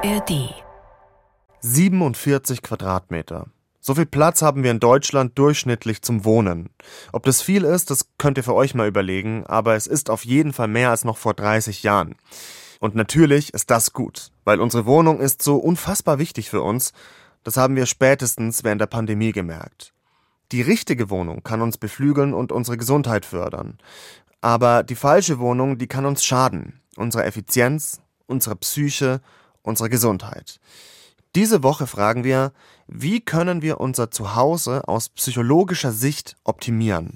ARD 47 Quadratmeter. So viel Platz haben wir in Deutschland durchschnittlich zum Wohnen. Ob das viel ist, das könnt ihr für euch mal überlegen, aber es ist auf jeden Fall mehr als noch vor 30 Jahren. Und natürlich ist das gut, weil unsere Wohnung ist so unfassbar wichtig für uns. Das haben wir spätestens während der Pandemie gemerkt. Die richtige Wohnung kann uns beflügeln und unsere Gesundheit fördern. Aber die falsche Wohnung, die kann uns schaden. Unsere Effizienz, unsere Psyche, unsere Gesundheit. Diese Woche fragen wir, wie können wir unser Zuhause aus psychologischer Sicht optimieren?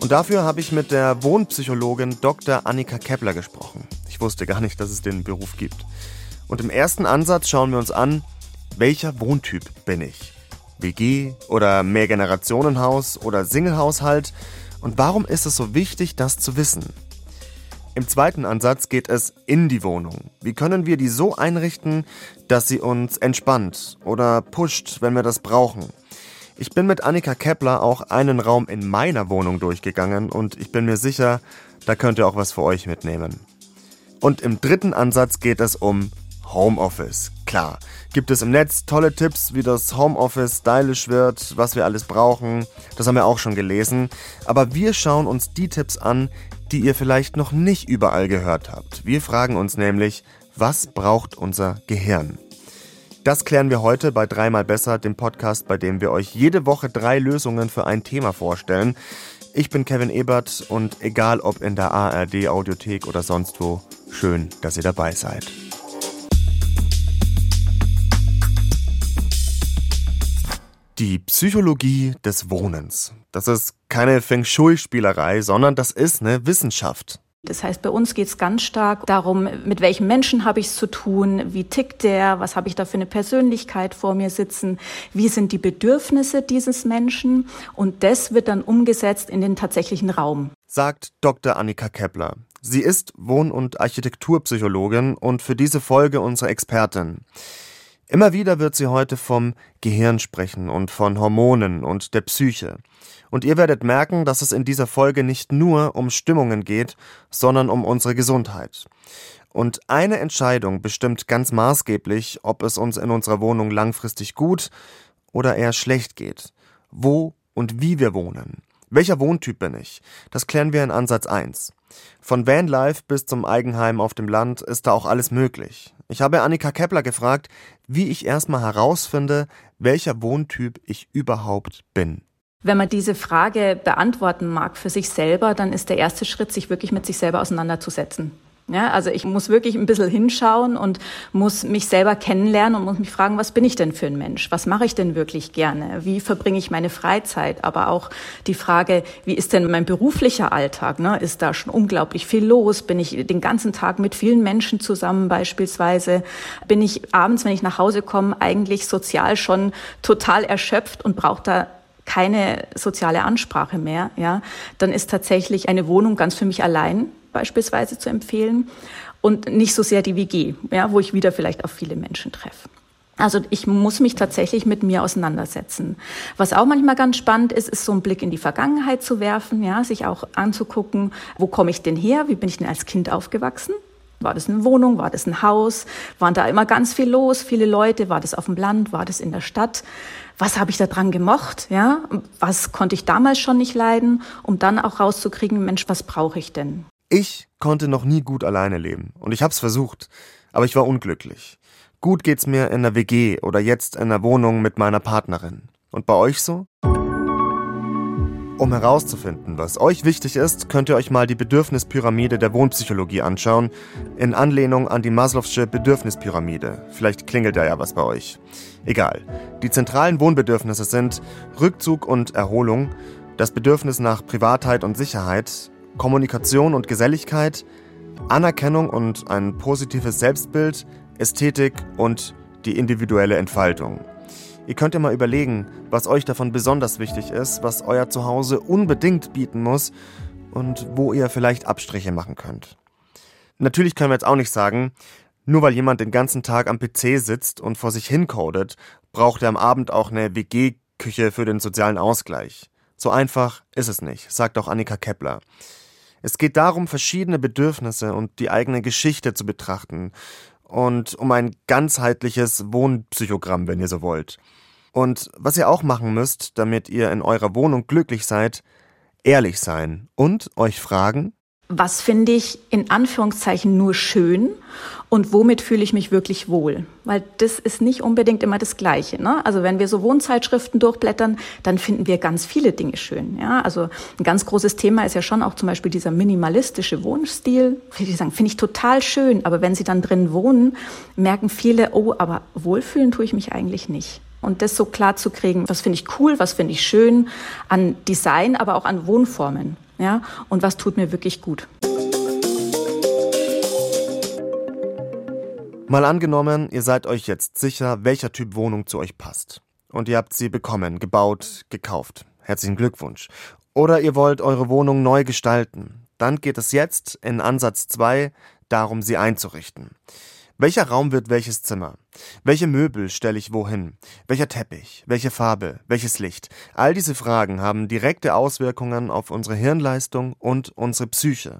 Und dafür habe ich mit der Wohnpsychologin Dr. Annika Kepler gesprochen. Ich wusste gar nicht, dass es den Beruf gibt. Und im ersten Ansatz schauen wir uns an, welcher Wohntyp bin ich? WG oder Mehrgenerationenhaus oder Singlehaushalt? Und warum ist es so wichtig, das zu wissen? Im zweiten Ansatz geht es in die Wohnung. Wie können wir die so einrichten, dass sie uns entspannt oder pusht, wenn wir das brauchen? Ich bin mit Annika Kepler auch einen Raum in meiner Wohnung durchgegangen und ich bin mir sicher, da könnt ihr auch was für euch mitnehmen. Und im dritten Ansatz geht es um Homeoffice. Klar, gibt es im Netz tolle Tipps, wie das Homeoffice stylisch wird, was wir alles brauchen. Das haben wir auch schon gelesen. Aber wir schauen uns die Tipps an, die ihr vielleicht noch nicht überall gehört habt. Wir fragen uns nämlich, was braucht unser Gehirn? Das klären wir heute bei Dreimal Besser, dem Podcast, bei dem wir euch jede Woche drei Lösungen für ein Thema vorstellen. Ich bin Kevin Ebert und egal ob in der ARD Audiothek oder sonst wo, schön, dass ihr dabei seid. Die Psychologie des Wohnens. Das ist keine Feng Shui-Spielerei, sondern das ist eine Wissenschaft. Das heißt, bei uns geht es ganz stark darum, mit welchem Menschen habe ich es zu tun, wie tickt der, was habe ich da für eine Persönlichkeit vor mir sitzen, wie sind die Bedürfnisse dieses Menschen und das wird dann umgesetzt in den tatsächlichen Raum. Sagt Dr. Annika Kepler. Sie ist Wohn- und Architekturpsychologin und für diese Folge unsere Expertin. Immer wieder wird sie heute vom Gehirn sprechen und von Hormonen und der Psyche. Und ihr werdet merken, dass es in dieser Folge nicht nur um Stimmungen geht, sondern um unsere Gesundheit. Und eine Entscheidung bestimmt ganz maßgeblich, ob es uns in unserer Wohnung langfristig gut oder eher schlecht geht. Wo und wie wir wohnen. Welcher Wohntyp bin ich? Das klären wir in Ansatz 1. Von Vanlife bis zum Eigenheim auf dem Land ist da auch alles möglich. Ich habe Annika Kepler gefragt, wie ich erstmal herausfinde, welcher Wohntyp ich überhaupt bin. Wenn man diese Frage beantworten mag für sich selber, dann ist der erste Schritt, sich wirklich mit sich selber auseinanderzusetzen. Ja, also ich muss wirklich ein bisschen hinschauen und muss mich selber kennenlernen und muss mich fragen, was bin ich denn für ein Mensch? Was mache ich denn wirklich gerne? Wie verbringe ich meine Freizeit? Aber auch die Frage, wie ist denn mein beruflicher Alltag? Ne? Ist da schon unglaublich viel los? Bin ich den ganzen Tag mit vielen Menschen zusammen beispielsweise? Bin ich abends, wenn ich nach Hause komme, eigentlich sozial schon total erschöpft und brauche da keine soziale Ansprache mehr, ja, dann ist tatsächlich eine Wohnung ganz für mich allein beispielsweise zu empfehlen und nicht so sehr die WG, ja, wo ich wieder vielleicht auf viele Menschen treffe. Also ich muss mich tatsächlich mit mir auseinandersetzen. Was auch manchmal ganz spannend ist, ist so einen Blick in die Vergangenheit zu werfen, ja, sich auch anzugucken, wo komme ich denn her, wie bin ich denn als Kind aufgewachsen? War das eine Wohnung? War das ein Haus? Waren da immer ganz viel los? Viele Leute? War das auf dem Land? War das in der Stadt? Was habe ich da dran gemocht? Ja? Was konnte ich damals schon nicht leiden? Um dann auch rauszukriegen, Mensch, was brauche ich denn? Ich konnte noch nie gut alleine leben und ich hab's versucht, aber ich war unglücklich. Gut geht's mir in der WG oder jetzt in der Wohnung mit meiner Partnerin. Und bei euch so? Um herauszufinden, was euch wichtig ist, könnt ihr euch mal die Bedürfnispyramide der Wohnpsychologie anschauen, in Anlehnung an die Maslow'sche Bedürfnispyramide. Vielleicht klingelt da ja was bei euch. Egal. Die zentralen Wohnbedürfnisse sind Rückzug und Erholung, das Bedürfnis nach Privatheit und Sicherheit, Kommunikation und Geselligkeit, Anerkennung und ein positives Selbstbild, Ästhetik und die individuelle Entfaltung. Ihr könnt ja mal überlegen, was euch davon besonders wichtig ist, was euer Zuhause unbedingt bieten muss und wo ihr vielleicht Abstriche machen könnt. Natürlich können wir jetzt auch nicht sagen, nur weil jemand den ganzen Tag am PC sitzt und vor sich hincodet, braucht er am Abend auch eine WG-Küche für den sozialen Ausgleich. So einfach ist es nicht, sagt auch Annika Kepler. Es geht darum, verschiedene Bedürfnisse und die eigene Geschichte zu betrachten und um ein ganzheitliches Wohnpsychogramm, wenn ihr so wollt. Und was ihr auch machen müsst, damit ihr in eurer Wohnung glücklich seid, ehrlich sein und euch fragen, was finde ich in Anführungszeichen nur schön und womit fühle ich mich wirklich wohl? Weil das ist nicht unbedingt immer das Gleiche. Ne? Also wenn wir so Wohnzeitschriften durchblättern, dann finden wir ganz viele Dinge schön. Ja? Also ein ganz großes Thema ist ja schon auch zum Beispiel dieser minimalistische Wohnstil. Viele sagen, finde ich total schön, aber wenn sie dann drin wohnen, merken viele, oh, aber wohlfühlen tue ich mich eigentlich nicht. Und das so klar zu kriegen, was finde ich cool, was finde ich schön an Design, aber auch an Wohnformen. Ja? Und was tut mir wirklich gut. Mal angenommen, ihr seid euch jetzt sicher, welcher Typ Wohnung zu euch passt. Und ihr habt sie bekommen, gebaut, gekauft. Herzlichen Glückwunsch. Oder ihr wollt eure Wohnung neu gestalten. Dann geht es jetzt in Ansatz 2 darum, sie einzurichten. Welcher Raum wird welches Zimmer? Welche Möbel stelle ich wohin? Welcher Teppich? Welche Farbe? Welches Licht? All diese Fragen haben direkte Auswirkungen auf unsere Hirnleistung und unsere Psyche.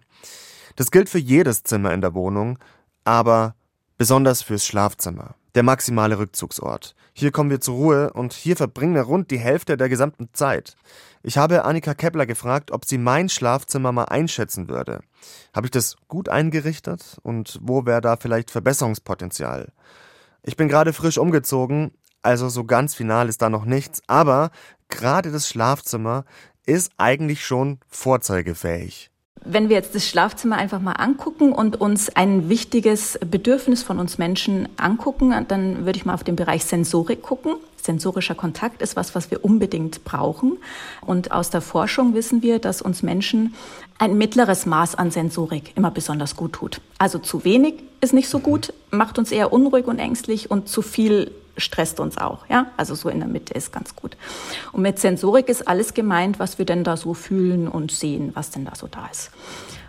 Das gilt für jedes Zimmer in der Wohnung, aber besonders fürs Schlafzimmer, der maximale Rückzugsort. Hier kommen wir zur Ruhe und hier verbringen wir rund die Hälfte der gesamten Zeit. Ich habe Annika Kepler gefragt, ob sie mein Schlafzimmer mal einschätzen würde. Habe ich das gut eingerichtet und wo wäre da vielleicht Verbesserungspotenzial? Ich bin gerade frisch umgezogen, also so ganz final ist da noch nichts, aber gerade das Schlafzimmer ist eigentlich schon vorzeigefähig. Wenn wir jetzt das Schlafzimmer einfach mal angucken und uns ein wichtiges Bedürfnis von uns Menschen angucken, dann würde ich mal auf den Bereich Sensorik gucken. Sensorischer Kontakt ist was, was wir unbedingt brauchen. Und aus der Forschung wissen wir, dass uns Menschen ein mittleres Maß an Sensorik immer besonders gut tut. Also zu wenig ist nicht so gut, macht uns eher unruhig und ängstlich und zu viel stresst uns auch. Ja? Also so in der Mitte ist ganz gut. Und mit Sensorik ist alles gemeint, was wir denn da so fühlen und sehen, was denn da so da ist.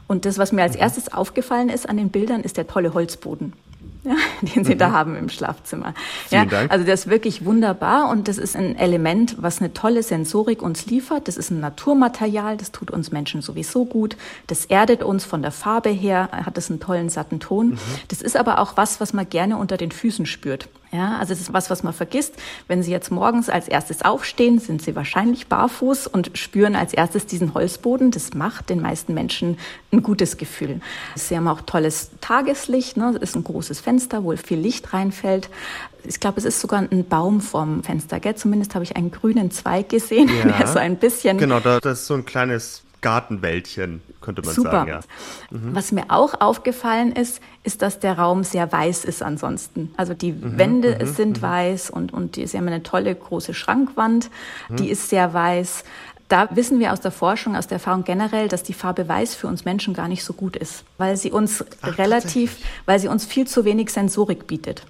Und das, was mir als erstes aufgefallen ist an den Bildern, ist der tolle Holzboden ja, den Sie mhm. da haben im Schlafzimmer. Vielen ja, Dank. Also das ist wirklich wunderbar und das ist ein Element, was eine tolle Sensorik uns liefert. Das ist ein Naturmaterial, das tut uns Menschen sowieso gut. Das erdet uns von der Farbe her, hat es einen tollen satten Ton. Mhm. Das ist aber auch was, was man gerne unter den Füßen spürt. Ja, also es ist was, was man vergisst. Wenn Sie jetzt morgens als erstes aufstehen, sind Sie wahrscheinlich barfuß und spüren als erstes diesen Holzboden. Das macht den meisten Menschen ein gutes Gefühl. Sie haben auch tolles Tageslicht. Ne? Das ist ein großes Fenster, wo viel Licht reinfällt. Ich glaube, es ist sogar ein Baum vorm Fenster. Gell? Zumindest habe ich einen grünen Zweig gesehen, ja. der so ein bisschen. Genau, das ist so ein kleines Gartenwäldchen, könnte man Super. sagen. Ja. Mhm. Was mir auch aufgefallen ist, ist, dass der Raum sehr weiß ist ansonsten. Also die mhm. Wände mhm. sind mhm. weiß und, und die, sie haben eine tolle große Schrankwand, mhm. die ist sehr weiß. Da wissen wir aus der Forschung, aus der Erfahrung generell, dass die Farbe Weiß für uns Menschen gar nicht so gut ist, weil sie uns Ach, relativ, weil sie uns viel zu wenig Sensorik bietet.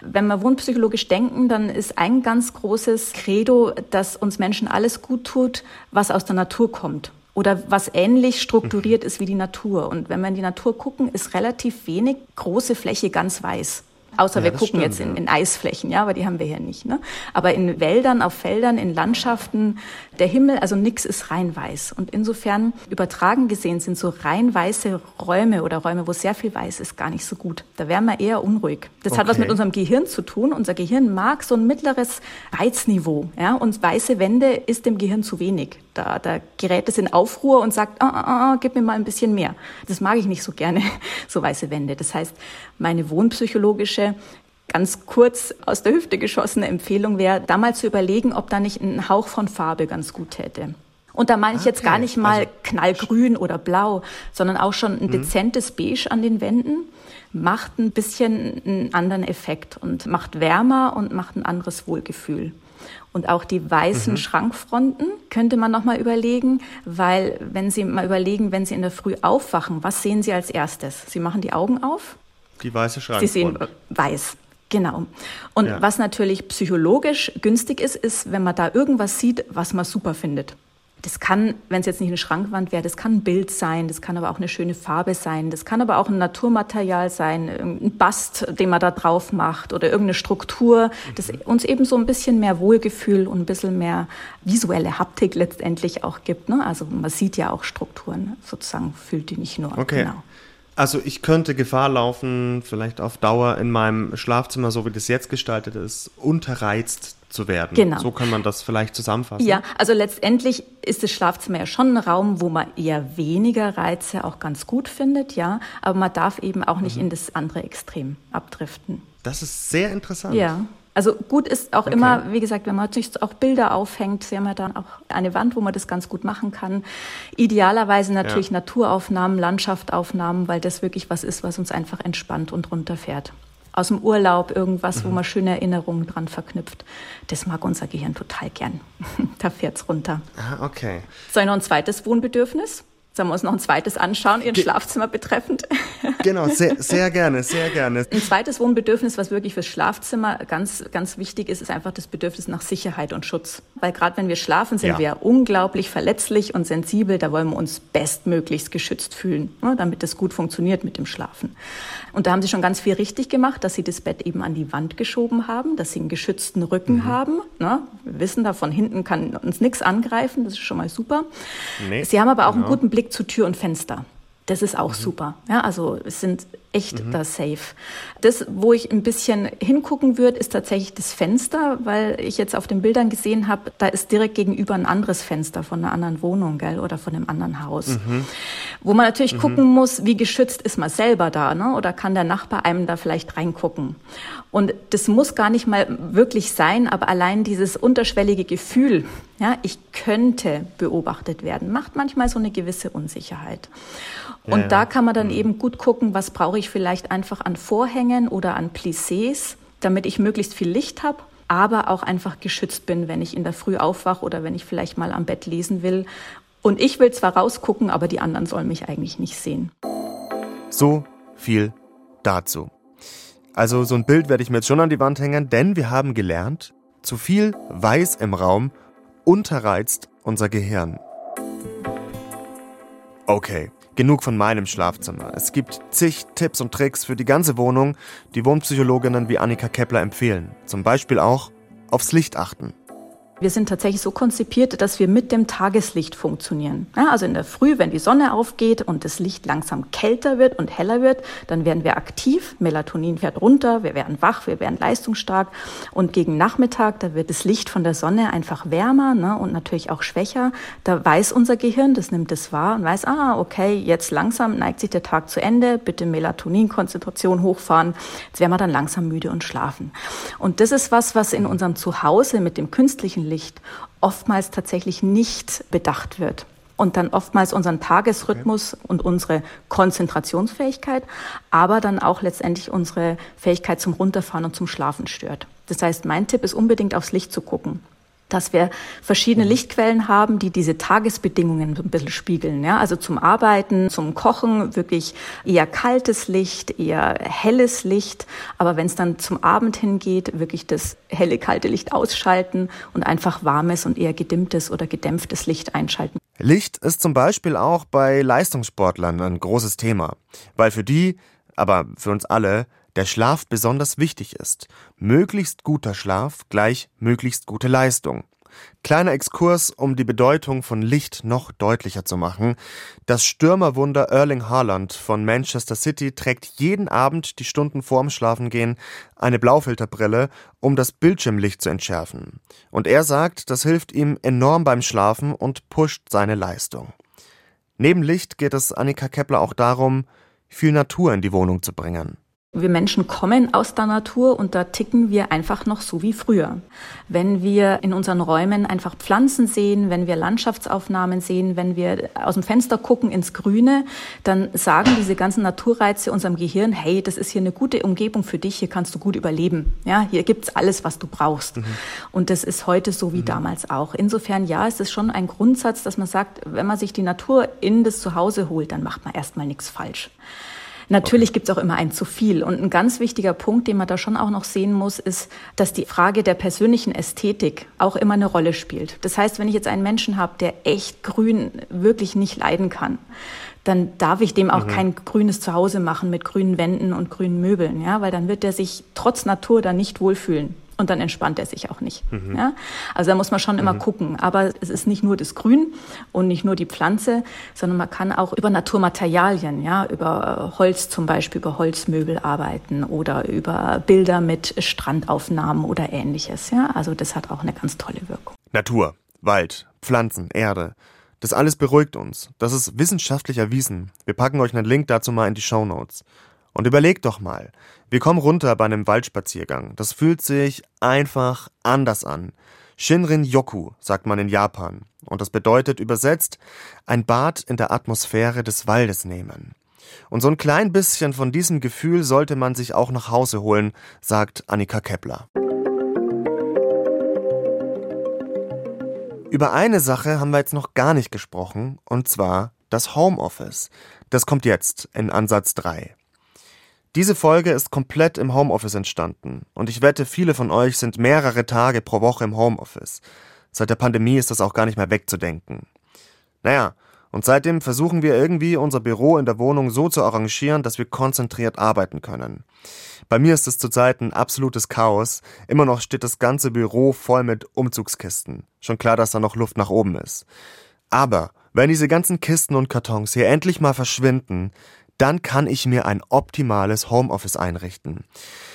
Wenn wir wohnpsychologisch denken, dann ist ein ganz großes Credo, dass uns Menschen alles gut tut, was aus der Natur kommt oder was ähnlich strukturiert ist wie die Natur. Und wenn wir in die Natur gucken, ist relativ wenig große Fläche ganz weiß. Außer ja, wir gucken stimmt, jetzt in, in, Eisflächen, ja, aber die haben wir hier nicht. Ne? Aber in Wäldern, auf Feldern, in Landschaften, der Himmel, also nichts ist rein weiß. Und insofern übertragen gesehen sind so rein weiße Räume oder Räume, wo sehr viel weiß ist, gar nicht so gut. Da wären wir eher unruhig. Das okay. hat was mit unserem Gehirn zu tun. Unser Gehirn mag so ein mittleres Reizniveau. Ja? Und weiße Wände ist dem Gehirn zu wenig. Da, da gerät es in Aufruhr und sagt, ah, ah, ah, gib mir mal ein bisschen mehr. Das mag ich nicht so gerne, so weiße Wände. Das heißt, meine wohnpsychologische ganz kurz aus der Hüfte geschossene Empfehlung wäre, da mal zu überlegen, ob da nicht ein Hauch von Farbe ganz gut täte. Und da meine ich okay. jetzt gar nicht mal also, knallgrün oder blau, sondern auch schon ein mhm. dezentes Beige an den Wänden macht ein bisschen einen anderen Effekt und macht wärmer und macht ein anderes Wohlgefühl. Und auch die weißen mhm. Schrankfronten könnte man noch mal überlegen, weil wenn Sie mal überlegen, wenn Sie in der Früh aufwachen, was sehen Sie als erstes? Sie machen die Augen auf die weiße Schrankwand. Sie sehen weiß. Genau. Und ja. was natürlich psychologisch günstig ist, ist, wenn man da irgendwas sieht, was man super findet. Das kann, wenn es jetzt nicht eine Schrankwand wäre, das kann ein Bild sein, das kann aber auch eine schöne Farbe sein, das kann aber auch ein Naturmaterial sein, ein Bast, den man da drauf macht oder irgendeine Struktur, das uns eben so ein bisschen mehr Wohlgefühl und ein bisschen mehr visuelle Haptik letztendlich auch gibt. Ne? Also man sieht ja auch Strukturen sozusagen, fühlt die nicht nur. Okay. Genau. Also ich könnte Gefahr laufen, vielleicht auf Dauer in meinem Schlafzimmer, so wie das jetzt gestaltet ist, unterreizt zu werden. Genau. So kann man das vielleicht zusammenfassen. Ja, also letztendlich ist das Schlafzimmer ja schon ein Raum, wo man eher weniger Reize auch ganz gut findet, ja. Aber man darf eben auch nicht mhm. in das andere Extrem abdriften. Das ist sehr interessant. Ja. Also gut ist auch okay. immer, wie gesagt, wenn man natürlich auch Bilder aufhängt, Sie haben ja dann auch eine Wand, wo man das ganz gut machen kann. Idealerweise natürlich ja. Naturaufnahmen, Landschaftsaufnahmen, weil das wirklich was ist, was uns einfach entspannt und runterfährt aus dem Urlaub irgendwas, mhm. wo man schöne Erinnerungen dran verknüpft. Das mag unser Gehirn total gern. da fährt's runter. Ah, okay. Ich noch ein zweites Wohnbedürfnis? Sollen wir uns noch ein zweites anschauen, Ihren Ge Schlafzimmer betreffend? Genau, sehr, sehr gerne, sehr gerne. Ein zweites Wohnbedürfnis, was wirklich fürs Schlafzimmer ganz, ganz wichtig ist, ist einfach das Bedürfnis nach Sicherheit und Schutz. Weil gerade wenn wir schlafen, sind ja. wir unglaublich verletzlich und sensibel. Da wollen wir uns bestmöglichst geschützt fühlen, ne, damit das gut funktioniert mit dem Schlafen. Und da haben Sie schon ganz viel richtig gemacht, dass Sie das Bett eben an die Wand geschoben haben, dass Sie einen geschützten Rücken mhm. haben. Ne? Wir wissen da, von hinten kann uns nichts angreifen, das ist schon mal super. Nee, Sie haben aber auch genau. einen guten Blick zu Tür und Fenster. Das ist auch mhm. super. Ja, also es sind echt mhm. da safe. Das, wo ich ein bisschen hingucken würde, ist tatsächlich das Fenster, weil ich jetzt auf den Bildern gesehen habe, da ist direkt gegenüber ein anderes Fenster von einer anderen Wohnung, gell, oder von einem anderen Haus. Mhm. Wo man natürlich mhm. gucken muss, wie geschützt ist man selber da, ne? Oder kann der Nachbar einem da vielleicht reingucken? Und das muss gar nicht mal wirklich sein, aber allein dieses unterschwellige Gefühl, ja, ich könnte beobachtet werden, macht manchmal so eine gewisse Unsicherheit. Und ja, da kann man dann mhm. eben gut gucken, was brauche ich vielleicht einfach an Vorhängen oder an Plissés, damit ich möglichst viel Licht habe, aber auch einfach geschützt bin, wenn ich in der Früh aufwache oder wenn ich vielleicht mal am Bett lesen will. Und ich will zwar rausgucken, aber die anderen sollen mich eigentlich nicht sehen. So viel dazu. Also so ein Bild werde ich mir jetzt schon an die Wand hängen, denn wir haben gelernt, zu viel Weiß im Raum unterreizt unser Gehirn. Okay, Genug von meinem Schlafzimmer. Es gibt zig Tipps und Tricks für die ganze Wohnung, die Wohnpsychologinnen wie Annika Kepler empfehlen. Zum Beispiel auch aufs Licht achten. Wir sind tatsächlich so konzipiert, dass wir mit dem Tageslicht funktionieren. Ja, also in der Früh, wenn die Sonne aufgeht und das Licht langsam kälter wird und heller wird, dann werden wir aktiv, Melatonin fährt runter, wir werden wach, wir werden leistungsstark und gegen Nachmittag, da wird das Licht von der Sonne einfach wärmer ne, und natürlich auch schwächer. Da weiß unser Gehirn, das nimmt es wahr und weiß, ah, okay, jetzt langsam neigt sich der Tag zu Ende, bitte Melatoninkonzentration hochfahren, jetzt werden wir dann langsam müde und schlafen. Und das ist was, was in unserem Zuhause mit dem künstlichen Licht oftmals tatsächlich nicht bedacht wird und dann oftmals unseren Tagesrhythmus okay. und unsere Konzentrationsfähigkeit, aber dann auch letztendlich unsere Fähigkeit zum Runterfahren und zum Schlafen stört. Das heißt, mein Tipp ist unbedingt aufs Licht zu gucken dass wir verschiedene mhm. Lichtquellen haben, die diese Tagesbedingungen ein bisschen spiegeln. Ja? Also zum Arbeiten, zum Kochen wirklich eher kaltes Licht, eher helles Licht. Aber wenn es dann zum Abend hingeht, wirklich das helle, kalte Licht ausschalten und einfach warmes und eher gedimmtes oder gedämpftes Licht einschalten. Licht ist zum Beispiel auch bei Leistungssportlern ein großes Thema, weil für die, aber für uns alle, der Schlaf besonders wichtig ist. Möglichst guter Schlaf gleich möglichst gute Leistung. Kleiner Exkurs, um die Bedeutung von Licht noch deutlicher zu machen. Das Stürmerwunder Erling Haaland von Manchester City trägt jeden Abend die Stunden vorm Schlafengehen eine Blaufilterbrille, um das Bildschirmlicht zu entschärfen. Und er sagt, das hilft ihm enorm beim Schlafen und pusht seine Leistung. Neben Licht geht es Annika Kepler auch darum, viel Natur in die Wohnung zu bringen. Wir Menschen kommen aus der Natur und da ticken wir einfach noch so wie früher. Wenn wir in unseren Räumen einfach Pflanzen sehen, wenn wir Landschaftsaufnahmen sehen, wenn wir aus dem Fenster gucken ins Grüne, dann sagen diese ganzen Naturreize unserem Gehirn, hey, das ist hier eine gute Umgebung für dich, hier kannst du gut überleben. Ja, hier gibt's alles, was du brauchst. Mhm. Und das ist heute so wie mhm. damals auch. Insofern, ja, es ist schon ein Grundsatz, dass man sagt, wenn man sich die Natur in das Zuhause holt, dann macht man erstmal nichts falsch. Natürlich okay. gibt es auch immer ein zu viel. Und ein ganz wichtiger Punkt, den man da schon auch noch sehen muss, ist, dass die Frage der persönlichen Ästhetik auch immer eine Rolle spielt. Das heißt, wenn ich jetzt einen Menschen habe, der echt grün wirklich nicht leiden kann, dann darf ich dem auch mhm. kein grünes Zuhause machen mit grünen Wänden und grünen Möbeln, ja, weil dann wird er sich trotz Natur da nicht wohlfühlen und dann entspannt er sich auch nicht. Mhm. Ja? Also da muss man schon immer mhm. gucken. Aber es ist nicht nur das Grün und nicht nur die Pflanze, sondern man kann auch über Naturmaterialien, ja, über Holz zum Beispiel, über Holzmöbel arbeiten oder über Bilder mit Strandaufnahmen oder ähnliches. Ja? Also das hat auch eine ganz tolle Wirkung. Natur, Wald, Pflanzen, Erde. Das alles beruhigt uns. Das ist wissenschaftlich erwiesen. Wir packen euch einen Link dazu mal in die Show Notes. Und überlegt doch mal, wir kommen runter bei einem Waldspaziergang. Das fühlt sich einfach anders an. Shinrin Yoku sagt man in Japan. Und das bedeutet übersetzt ein Bad in der Atmosphäre des Waldes nehmen. Und so ein klein bisschen von diesem Gefühl sollte man sich auch nach Hause holen, sagt Annika Kepler. Über eine Sache haben wir jetzt noch gar nicht gesprochen, und zwar das Homeoffice. Das kommt jetzt in Ansatz 3. Diese Folge ist komplett im Homeoffice entstanden und ich wette, viele von euch sind mehrere Tage pro Woche im Homeoffice. Seit der Pandemie ist das auch gar nicht mehr wegzudenken. Naja, und seitdem versuchen wir irgendwie unser Büro in der Wohnung so zu arrangieren, dass wir konzentriert arbeiten können. Bei mir ist es zurzeit ein absolutes Chaos. Immer noch steht das ganze Büro voll mit Umzugskisten. Schon klar, dass da noch Luft nach oben ist. Aber wenn diese ganzen Kisten und Kartons hier endlich mal verschwinden, dann kann ich mir ein optimales Homeoffice einrichten.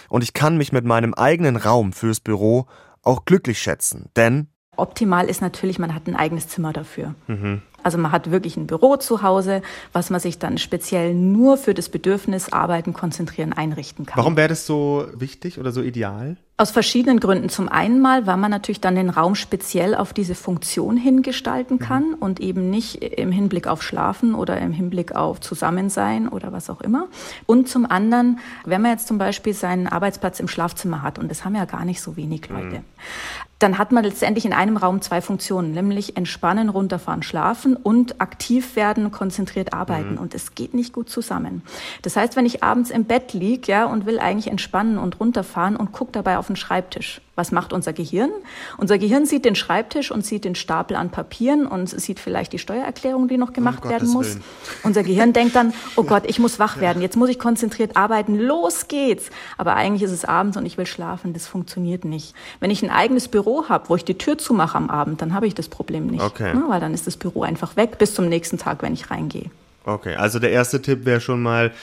Und ich kann mich mit meinem eigenen Raum fürs Büro auch glücklich schätzen, denn Optimal ist natürlich, man hat ein eigenes Zimmer dafür. Mhm. Also man hat wirklich ein Büro zu Hause, was man sich dann speziell nur für das Bedürfnis Arbeiten, Konzentrieren einrichten kann. Warum wäre das so wichtig oder so ideal? Aus verschiedenen Gründen. Zum einen mal, weil man natürlich dann den Raum speziell auf diese Funktion hingestalten mhm. kann mhm. und eben nicht im Hinblick auf Schlafen oder im Hinblick auf Zusammensein oder was auch immer. Und zum anderen, wenn man jetzt zum Beispiel seinen Arbeitsplatz im Schlafzimmer hat, und das haben ja gar nicht so wenig Leute, mhm dann hat man letztendlich in einem Raum zwei Funktionen, nämlich entspannen, runterfahren, schlafen und aktiv werden, konzentriert arbeiten. Mhm. Und es geht nicht gut zusammen. Das heißt, wenn ich abends im Bett liege ja, und will eigentlich entspannen und runterfahren und gucke dabei auf den Schreibtisch, was macht unser Gehirn? Unser Gehirn sieht den Schreibtisch und sieht den Stapel an Papieren und sieht vielleicht die Steuererklärung, die noch gemacht um werden muss. Willen. Unser Gehirn denkt dann, oh Gott, ich muss wach werden, jetzt muss ich konzentriert arbeiten, los geht's. Aber eigentlich ist es abends und ich will schlafen, das funktioniert nicht. Wenn ich ein eigenes Büro habe, wo ich die Tür zumache am Abend, dann habe ich das Problem nicht. Okay. Ne? Weil dann ist das Büro einfach weg bis zum nächsten Tag, wenn ich reingehe. Okay, also der erste Tipp wäre schon mal,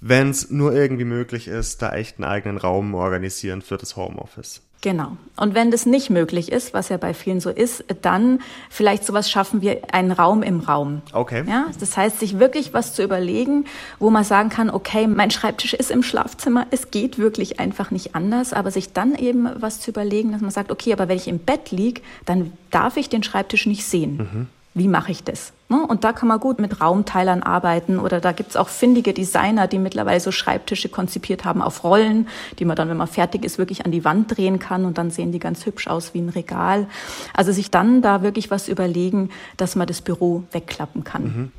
wenn es nur irgendwie möglich ist, da echt einen eigenen Raum organisieren für das Homeoffice. Genau. Und wenn das nicht möglich ist, was ja bei vielen so ist, dann vielleicht sowas schaffen wir einen Raum im Raum. Okay. Ja, das heißt, sich wirklich was zu überlegen, wo man sagen kann, okay, mein Schreibtisch ist im Schlafzimmer, es geht wirklich einfach nicht anders, aber sich dann eben was zu überlegen, dass man sagt, okay, aber wenn ich im Bett liege, dann darf ich den Schreibtisch nicht sehen. Mhm wie mache ich das? Ne? Und da kann man gut mit Raumteilern arbeiten oder da gibt's auch findige Designer, die mittlerweile so Schreibtische konzipiert haben auf Rollen, die man dann, wenn man fertig ist, wirklich an die Wand drehen kann und dann sehen die ganz hübsch aus wie ein Regal. Also sich dann da wirklich was überlegen, dass man das Büro wegklappen kann. Mhm.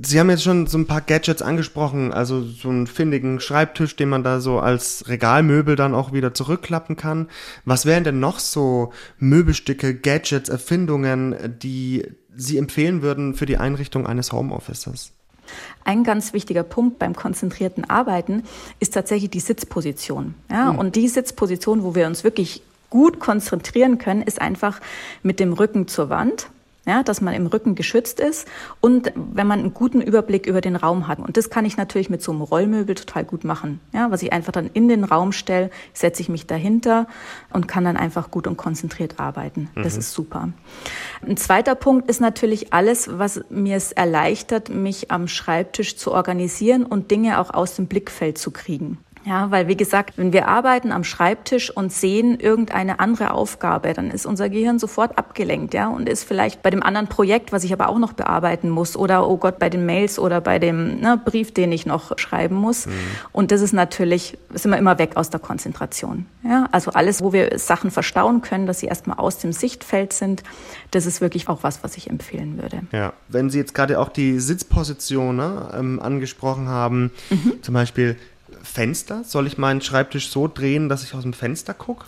Sie haben jetzt schon so ein paar Gadgets angesprochen, also so einen findigen Schreibtisch, den man da so als Regalmöbel dann auch wieder zurückklappen kann. Was wären denn noch so Möbelstücke, Gadgets, Erfindungen, die Sie empfehlen würden für die Einrichtung eines Homeoffices? Ein ganz wichtiger Punkt beim konzentrierten Arbeiten ist tatsächlich die Sitzposition. Ja, mhm. Und die Sitzposition, wo wir uns wirklich gut konzentrieren können, ist einfach mit dem Rücken zur Wand ja, dass man im Rücken geschützt ist und wenn man einen guten Überblick über den Raum hat. Und das kann ich natürlich mit so einem Rollmöbel total gut machen. Ja, was ich einfach dann in den Raum stelle, setze ich mich dahinter und kann dann einfach gut und konzentriert arbeiten. Das mhm. ist super. Ein zweiter Punkt ist natürlich alles, was mir es erleichtert, mich am Schreibtisch zu organisieren und Dinge auch aus dem Blickfeld zu kriegen. Ja, weil wie gesagt, wenn wir arbeiten am Schreibtisch und sehen irgendeine andere Aufgabe, dann ist unser Gehirn sofort abgelenkt, ja, und ist vielleicht bei dem anderen Projekt, was ich aber auch noch bearbeiten muss, oder oh Gott, bei den Mails oder bei dem ne, Brief, den ich noch schreiben muss. Mhm. Und das ist natürlich, sind wir immer weg aus der Konzentration. Ja, also alles, wo wir Sachen verstauen können, dass sie erstmal aus dem Sichtfeld sind, das ist wirklich auch was, was ich empfehlen würde. Ja, wenn Sie jetzt gerade auch die Sitzposition ne, ähm, angesprochen haben, mhm. zum Beispiel Fenster? Soll ich meinen Schreibtisch so drehen, dass ich aus dem Fenster gucke?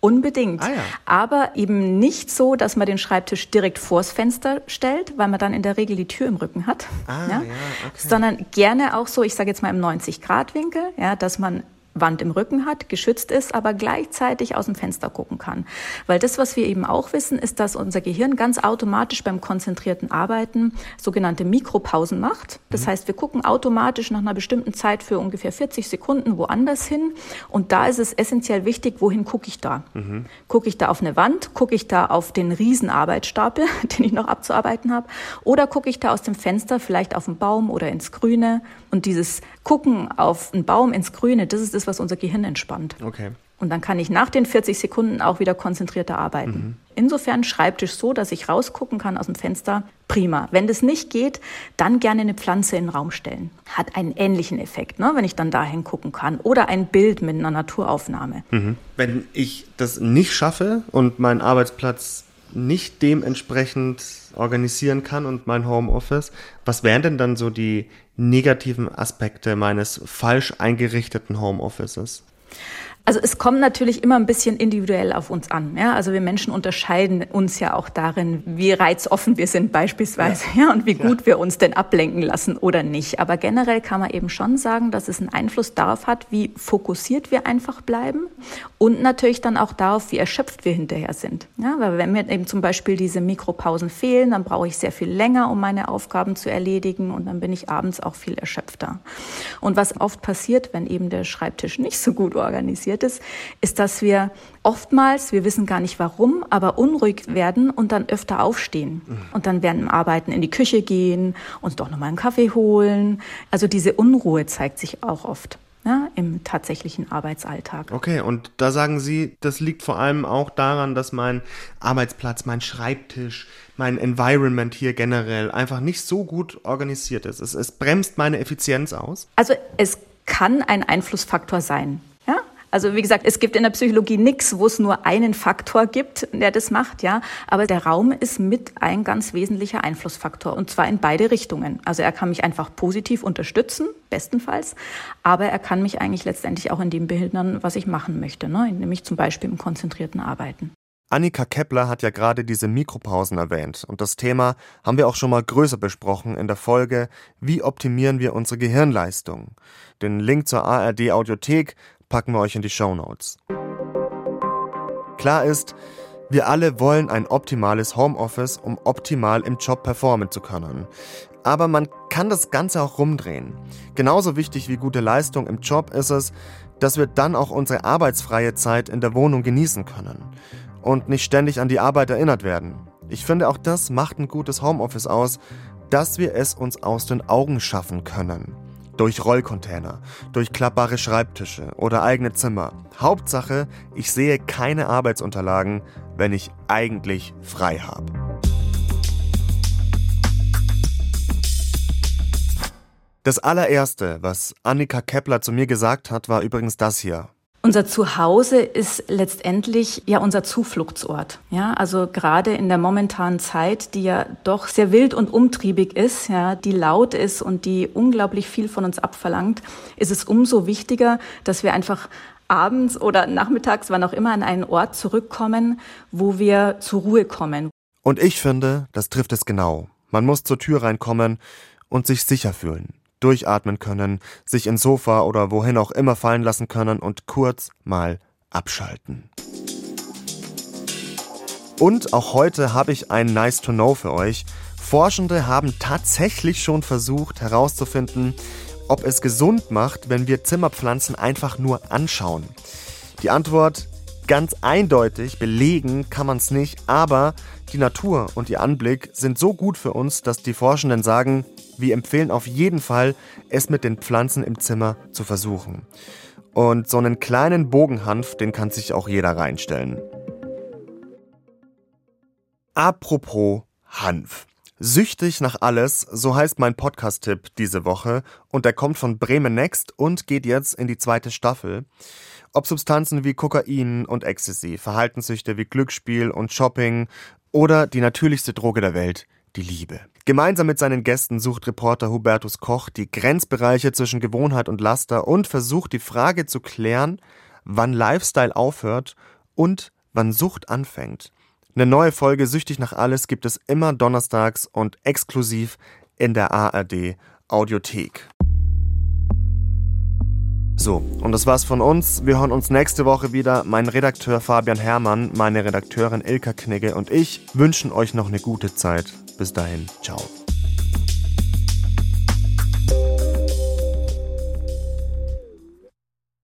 Unbedingt. Ah, ja. Aber eben nicht so, dass man den Schreibtisch direkt vors Fenster stellt, weil man dann in der Regel die Tür im Rücken hat. Ah, ja? Ja, okay. Sondern gerne auch so, ich sage jetzt mal im 90-Grad-Winkel, ja, dass man Wand im Rücken hat, geschützt ist, aber gleichzeitig aus dem Fenster gucken kann. Weil das, was wir eben auch wissen, ist, dass unser Gehirn ganz automatisch beim konzentrierten Arbeiten sogenannte Mikropausen macht. Das mhm. heißt, wir gucken automatisch nach einer bestimmten Zeit für ungefähr 40 Sekunden woanders hin. Und da ist es essentiell wichtig, wohin gucke ich da? Mhm. Gucke ich da auf eine Wand? Gucke ich da auf den riesen Arbeitsstapel, den ich noch abzuarbeiten habe? Oder gucke ich da aus dem Fenster vielleicht auf einen Baum oder ins Grüne? Und dieses Gucken auf einen Baum ins Grüne, das ist das, was unser Gehirn entspannt. Okay. Und dann kann ich nach den 40 Sekunden auch wieder konzentrierter arbeiten. Mhm. Insofern Schreibtisch so, dass ich rausgucken kann aus dem Fenster, prima. Wenn das nicht geht, dann gerne eine Pflanze in den Raum stellen. Hat einen ähnlichen Effekt, ne, wenn ich dann dahin gucken kann. Oder ein Bild mit einer Naturaufnahme. Mhm. Wenn ich das nicht schaffe und mein Arbeitsplatz nicht dementsprechend organisieren kann und mein Homeoffice, was wären denn dann so die negativen Aspekte meines falsch eingerichteten Homeoffices? Also es kommt natürlich immer ein bisschen individuell auf uns an. Ja? Also wir Menschen unterscheiden uns ja auch darin, wie reizoffen wir sind beispielsweise ja. ja und wie gut ja. wir uns denn ablenken lassen oder nicht. Aber generell kann man eben schon sagen, dass es einen Einfluss darauf hat, wie fokussiert wir einfach bleiben und natürlich dann auch darauf, wie erschöpft wir hinterher sind. Ja? Weil wenn mir eben zum Beispiel diese Mikropausen fehlen, dann brauche ich sehr viel länger, um meine Aufgaben zu erledigen und dann bin ich abends auch viel erschöpfter. Und was oft passiert, wenn eben der Schreibtisch nicht so gut organisiert passiert ist, ist, dass wir oftmals, wir wissen gar nicht warum, aber unruhig werden und dann öfter aufstehen. Und dann während dem Arbeiten in die Küche gehen, uns doch nochmal einen Kaffee holen. Also diese Unruhe zeigt sich auch oft. Ja, im tatsächlichen Arbeitsalltag. Okay, und da sagen Sie, das liegt vor allem auch daran, dass mein Arbeitsplatz, mein Schreibtisch, mein Environment hier generell einfach nicht so gut organisiert ist. Es, es bremst meine Effizienz aus. Also es kann ein Einflussfaktor sein. Also wie gesagt, es gibt in der Psychologie nichts, wo es nur einen Faktor gibt, der das macht, ja. Aber der Raum ist mit ein ganz wesentlicher Einflussfaktor und zwar in beide Richtungen. Also er kann mich einfach positiv unterstützen, bestenfalls, aber er kann mich eigentlich letztendlich auch in dem behindern, was ich machen möchte, ne? nämlich zum Beispiel im konzentrierten Arbeiten. Annika Kepler hat ja gerade diese Mikropausen erwähnt und das Thema haben wir auch schon mal größer besprochen in der Folge Wie optimieren wir unsere Gehirnleistung? Den Link zur ARD Audiothek packen wir euch in die Show Notes. Klar ist, wir alle wollen ein optimales Homeoffice, um optimal im Job performen zu können. Aber man kann das Ganze auch rumdrehen. Genauso wichtig wie gute Leistung im Job ist es, dass wir dann auch unsere arbeitsfreie Zeit in der Wohnung genießen können und nicht ständig an die Arbeit erinnert werden. Ich finde, auch das macht ein gutes Homeoffice aus, dass wir es uns aus den Augen schaffen können durch Rollcontainer, durch klappbare Schreibtische oder eigene Zimmer. Hauptsache, ich sehe keine Arbeitsunterlagen, wenn ich eigentlich frei habe. Das allererste, was Annika Kepler zu mir gesagt hat, war übrigens das hier. Unser Zuhause ist letztendlich ja unser Zufluchtsort. Ja, also gerade in der momentanen Zeit, die ja doch sehr wild und umtriebig ist, ja, die laut ist und die unglaublich viel von uns abverlangt, ist es umso wichtiger, dass wir einfach abends oder nachmittags, wann auch immer, an einen Ort zurückkommen, wo wir zur Ruhe kommen. Und ich finde, das trifft es genau. Man muss zur Tür reinkommen und sich sicher fühlen durchatmen können, sich ins Sofa oder wohin auch immer fallen lassen können und kurz mal abschalten. Und auch heute habe ich ein Nice to Know für euch. Forschende haben tatsächlich schon versucht herauszufinden, ob es gesund macht, wenn wir Zimmerpflanzen einfach nur anschauen. Die Antwort ganz eindeutig belegen kann man es nicht, aber die Natur und ihr Anblick sind so gut für uns, dass die Forschenden sagen, wir empfehlen auf jeden Fall, es mit den Pflanzen im Zimmer zu versuchen. Und so einen kleinen Bogenhanf, den kann sich auch jeder reinstellen. Apropos Hanf. Süchtig nach alles, so heißt mein Podcast-Tipp diese Woche und der kommt von Bremen Next und geht jetzt in die zweite Staffel. Ob Substanzen wie Kokain und Ecstasy, Verhaltenssüchte wie Glücksspiel und Shopping oder die natürlichste Droge der Welt, die Liebe. Gemeinsam mit seinen Gästen sucht Reporter Hubertus Koch die Grenzbereiche zwischen Gewohnheit und Laster und versucht die Frage zu klären, wann Lifestyle aufhört und wann Sucht anfängt. Eine neue Folge Süchtig nach alles gibt es immer donnerstags und exklusiv in der ARD Audiothek. So, und das war's von uns. Wir hören uns nächste Woche wieder. Mein Redakteur Fabian Herrmann, meine Redakteurin Ilka Knigge und ich wünschen euch noch eine gute Zeit. Bis dahin, ciao.